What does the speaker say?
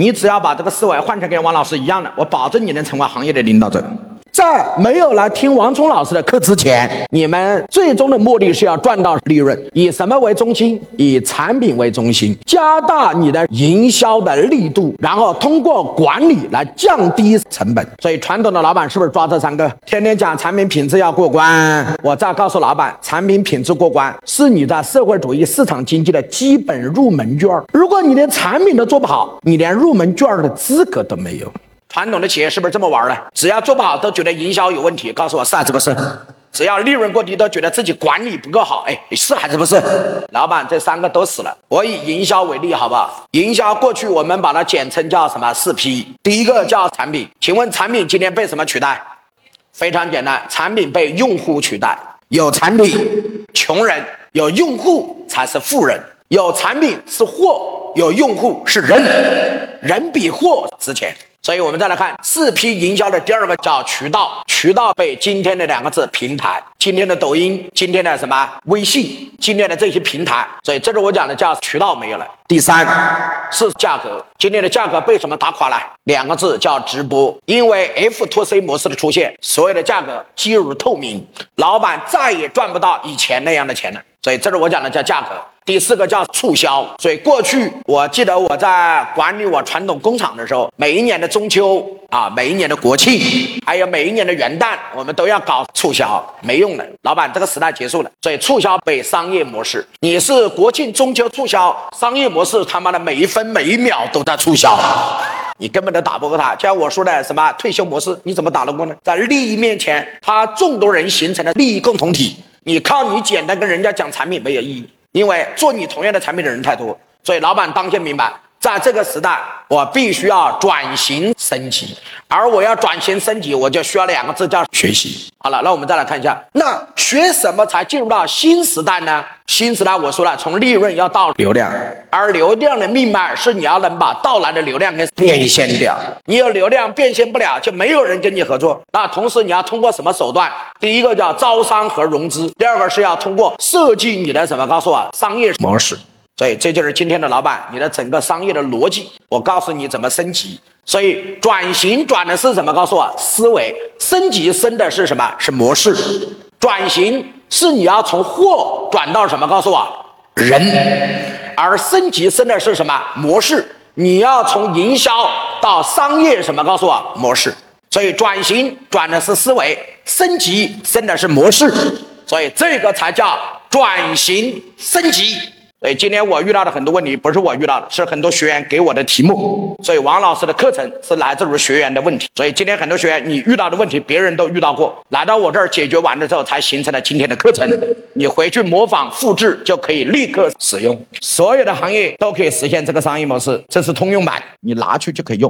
你只要把这个思维换成跟王老师一样的，我保证你能成为行业的领导者。在没有来听王聪老师的课之前，你们最终的目的是要赚到利润，以什么为中心？以产品为中心，加大你的营销的力度，然后通过管理来降低成本。所以，传统的老板是不是抓这三个？天天讲产品品质要过关，我再告诉老板，产品品质过关是你的社会主义市场经济的基本入门券。如果你连产品都做不好，你连入门券的资格都没有。传统的企业是不是这么玩的？只要做不好，都觉得营销有问题。告诉我是还是不是？只要利润过低，都觉得自己管理不够好。哎，是还是不是？老板，这三个都死了。我以营销为例，好不好？营销过去我们把它简称叫什么？四 P。第一个叫产品，请问产品今天被什么取代？非常简单，产品被用户取代。有产品，穷人；有用户才是富人。有产品是货，有用户是人，人比货值钱。所以，我们再来看四 P 营销的第二个叫渠道，渠道被今天的两个字平台，今天的抖音，今天的什么？微信，今天的这些平台，所以这是我讲的叫渠道没有了。第三是价格，今天的价格被什么打垮了？两个字叫直播，因为 F to C 模式的出现，所有的价格几乎透明，老板再也赚不到以前那样的钱了。所以这是我讲的叫价格。第四个叫促销，所以过去我记得我在管理我传统工厂的时候，每一年的中秋啊，每一年的国庆，还有每一年的元旦，我们都要搞促销，没用的，老板，这个时代结束了。所以促销被商业模式，你是国庆中秋促销，商业模式他妈的每一分每一秒都在促销，你根本都打不过他。就像我说的什么退休模式，你怎么打得过呢？在利益面前，他众多人形成了利益共同体，你靠你简单跟人家讲产品没有意义。因为做你同样的产品的人太多，所以老板当先明白，在这个时代，我必须要转型升级，而我要转型升级，我就需要两个字叫学习。好了，那我们再来看一下，那学什么才进入到新时代呢？新时代，我说了，从利润要到流量，而流量的命脉是你要能把到来的流量给变现掉。你有流量变现不了，就没有人跟你合作。那同时你要通过什么手段？第一个叫招商和融资，第二个是要通过设计你的什么？告诉我商业模式。所以这就是今天的老板，你的整个商业的逻辑。我告诉你怎么升级。所以转型转的是什么？告诉我思维升级升的是什么？是模式。转型是你要从货转到什么？告诉我人。而升级升的是什么模式？你要从营销到商业什么？告诉我模式。所以转型转的是思维，升级升的是模式。所以这个才叫转型升级。所以今天我遇到的很多问题，不是我遇到的，是很多学员给我的题目。所以王老师的课程是来自于学员的问题。所以今天很多学员你遇到的问题，别人都遇到过，来到我这儿解决完了之后，才形成了今天的课程。你回去模仿复制，就可以立刻使用。所有的行业都可以实现这个商业模式，这是通用版，你拿去就可以用。